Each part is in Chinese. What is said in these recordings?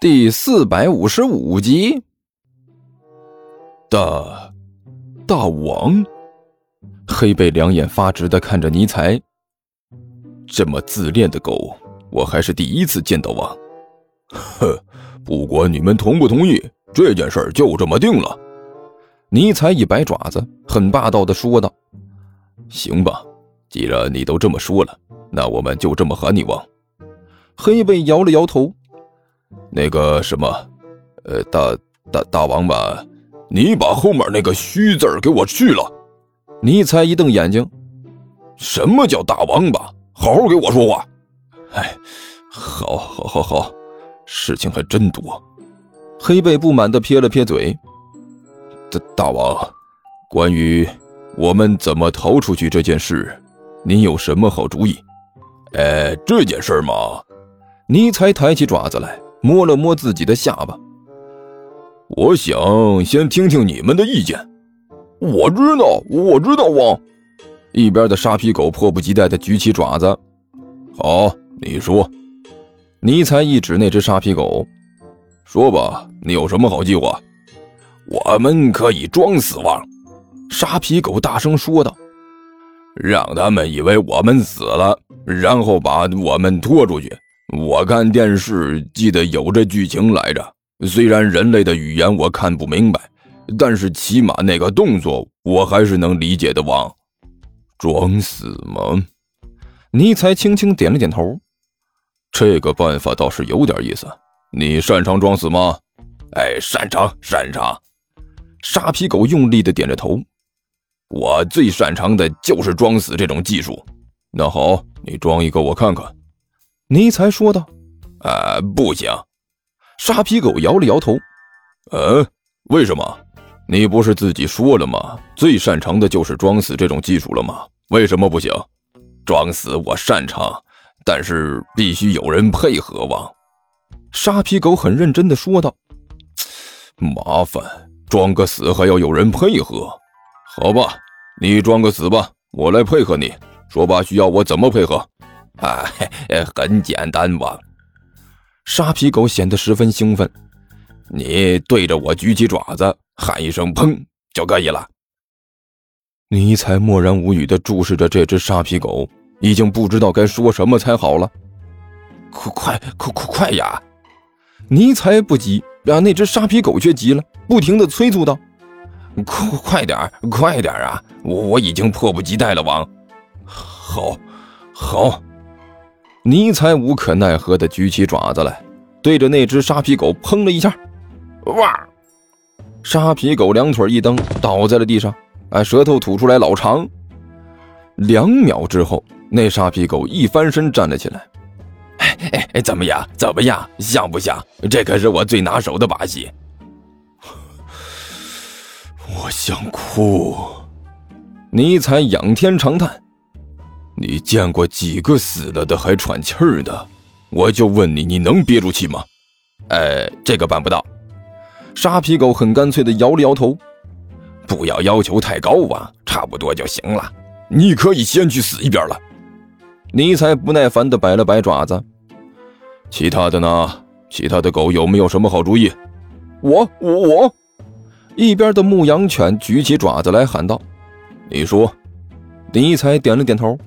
第四百五十五集。大大王，黑贝两眼发直的看着尼才。这么自恋的狗，我还是第一次见到。啊，哼，不管你们同不同意，这件事就这么定了。尼才一摆爪子，很霸道的说道：“行吧，既然你都这么说了，那我们就这么喊你王。”黑贝摇了摇头。那个什么，呃，大大大王吧，你把后面那个虚字给我去了。尼才一瞪眼睛，什么叫大王吧？好好给我说话。哎，好，好，好，好，事情还真多。黑贝不满的撇了撇嘴。大大王，关于我们怎么逃出去这件事，您有什么好主意？哎，这件事嘛，尼才抬起爪子来。摸了摸自己的下巴，我想先听听你们的意见。我知道，我知道，王。一边的沙皮狗迫不及待地举起爪子。好，你说。尼才一指那只沙皮狗，说吧，你有什么好计划？我们可以装死亡。沙皮狗大声说道：“让他们以为我们死了，然后把我们拖出去。”我看电视记得有这剧情来着，虽然人类的语言我看不明白，但是起码那个动作我还是能理解的。王，装死吗？尼才轻轻点了点头。这个办法倒是有点意思。你擅长装死吗？哎，擅长，擅长。沙皮狗用力的点着头。我最擅长的就是装死这种技术。那好，你装一个我看看。尼才说道：“啊，不行。”沙皮狗摇了摇头。“嗯，为什么？你不是自己说了吗？最擅长的就是装死这种技术了吗？为什么不行？装死我擅长，但是必须有人配合。”王沙皮狗很认真的说道：“麻烦，装个死还要有人配合？好吧，你装个死吧，我来配合你。说吧，需要我怎么配合？”啊，很简单吧？沙皮狗显得十分兴奋。你对着我举起爪子，喊一声“砰”就可以了。尼才默然无语地注视着这只沙皮狗，已经不知道该说什么才好了。快快快快快呀！尼才不急，让那只沙皮狗却急了，不停地催促道：“快快点，快点啊！我我已经迫不及待了。”王，好，好。尼才无可奈何地举起爪子来，对着那只沙皮狗砰了一下。哇！沙皮狗两腿一蹬，倒在了地上，哎，舌头吐出来老长。两秒之后，那沙皮狗一翻身站了起来。哎哎，怎么样？怎么样？像不像？这可是我最拿手的把戏。我想哭。尼才仰天长叹。你见过几个死了的还喘气儿的？我就问你，你能憋住气吗？哎，这个办不到。沙皮狗很干脆的摇了摇头。不要要求太高啊，差不多就行了。你可以先去死一边了。尼才不耐烦的摆了摆爪子。其他的呢？其他的狗有没有什么好主意？我我我。一边的牧羊犬举起爪子来喊道：“你说。”尼才点了点头。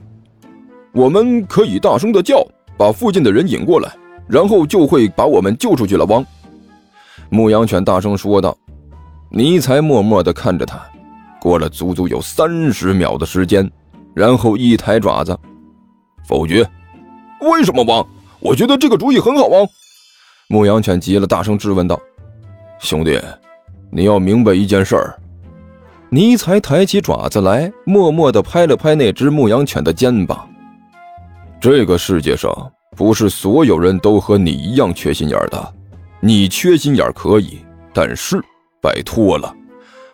我们可以大声的叫，把附近的人引过来，然后就会把我们救出去了。汪，牧羊犬大声说道。尼才默默地看着他，过了足足有三十秒的时间，然后一抬爪子，否决。为什么，汪？我觉得这个主意很好。汪，牧羊犬急了，大声质问道：“兄弟，你要明白一件事儿。”尼才抬起爪子来，默默地拍了拍那只牧羊犬的肩膀。这个世界上不是所有人都和你一样缺心眼的，你缺心眼可以，但是拜托了，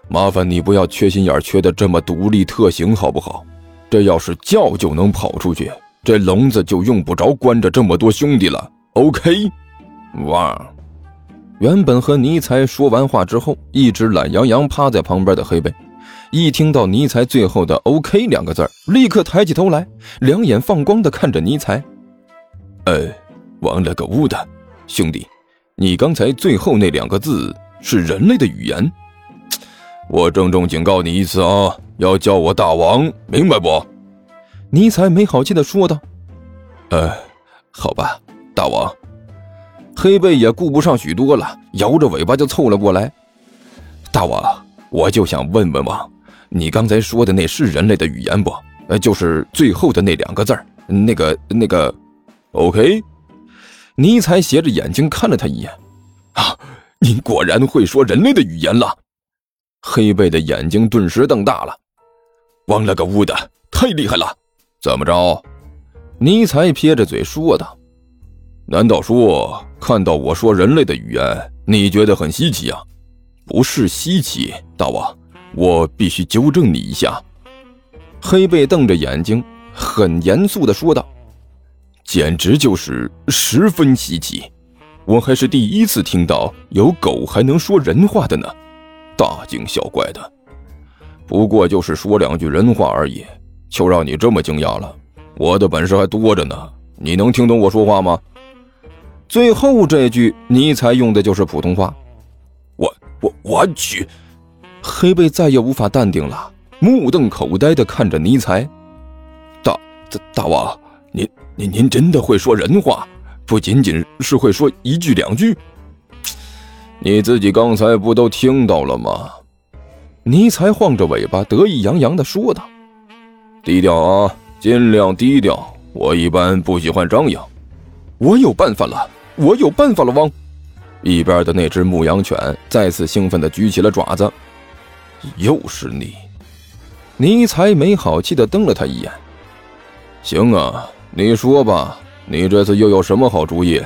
麻烦你不要缺心眼缺的这么独立特行好不好？这要是叫就能跑出去，这笼子就用不着关着这么多兄弟了。OK，哇！原本和尼才说完话之后，一直懒洋洋趴在旁边的黑贝。一听到尼才最后的 “OK” 两个字立刻抬起头来，两眼放光的看着尼才。呃，王了个乌的，兄弟，你刚才最后那两个字是人类的语言。我郑重警告你一次啊，要叫我大王，明白不？尼才没好气的说道。呃，好吧，大王。黑背也顾不上许多了，摇着尾巴就凑了过来。大王，我就想问问王，你刚才说的那是人类的语言不？呃，就是最后的那两个字儿，那个那个，OK。尼采斜着眼睛看了他一眼。啊，您果然会说人类的语言了。黑贝的眼睛顿时瞪大了。王了个乌的，太厉害了！怎么着？尼采撇着嘴说道。难道说看到我说人类的语言，你觉得很稀奇啊？不是稀奇，大王，我必须纠正你一下。黑贝瞪着眼睛，很严肃地说道：“简直就是十分稀奇，我还是第一次听到有狗还能说人话的呢，大惊小怪的。不过就是说两句人话而已，就让你这么惊讶了？我的本事还多着呢，你能听懂我说话吗？”最后这句，尼采用的就是普通话。我我我去！黑贝再也无法淡定了，目瞪口呆的看着尼采。大大大王，您您您真的会说人话？不仅仅是会说一句两句？你自己刚才不都听到了吗？尼才晃着尾巴，得意洋洋的说道：“低调啊，尽量低调。我一般不喜欢张扬。我有办法了。”我有办法了，汪！一边的那只牧羊犬再次兴奋地举起了爪子。又是你！尼才没好气地瞪了他一眼。行啊，你说吧，你这次又有什么好主意？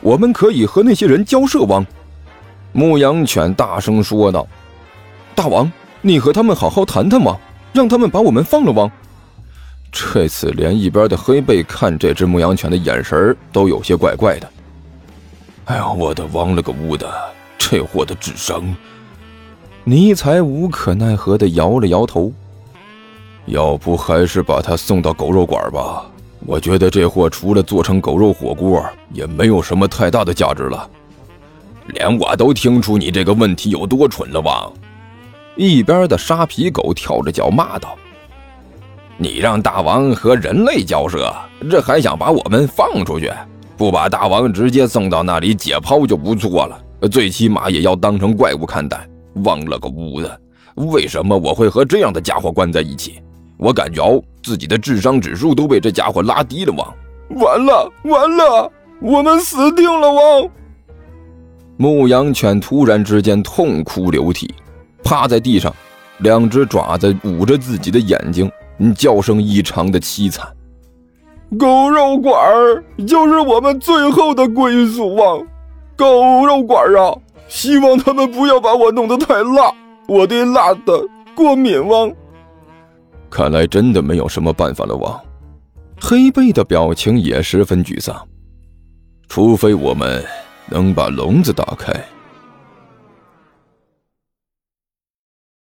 我们可以和那些人交涉，汪！牧羊犬大声说道。大王，你和他们好好谈谈吗，让他们把我们放了，汪！这次连一边的黑背看这只牧羊犬的眼神都有些怪怪的。哎呀，我的王了个乌的，这货的智商！尼采无可奈何的摇了摇头。要不还是把他送到狗肉馆吧？我觉得这货除了做成狗肉火锅，也没有什么太大的价值了。连我都听出你这个问题有多蠢了吧？一边的沙皮狗跳着脚骂道：“你让大王和人类交涉，这还想把我们放出去？”不把大王直接送到那里解剖就不错了，最起码也要当成怪物看待。忘了个乌的，为什么我会和这样的家伙关在一起？我感觉自己的智商指数都被这家伙拉低了。王，完了完了，我们死定了！王，牧羊犬突然之间痛哭流涕，趴在地上，两只爪子捂着自己的眼睛，叫声异常的凄惨。狗肉馆儿就是我们最后的归宿啊！狗肉馆儿啊，希望他们不要把我弄得太辣，我对辣的过敏汪。看来真的没有什么办法了，王。黑贝的表情也十分沮丧。除非我们能把笼子打开。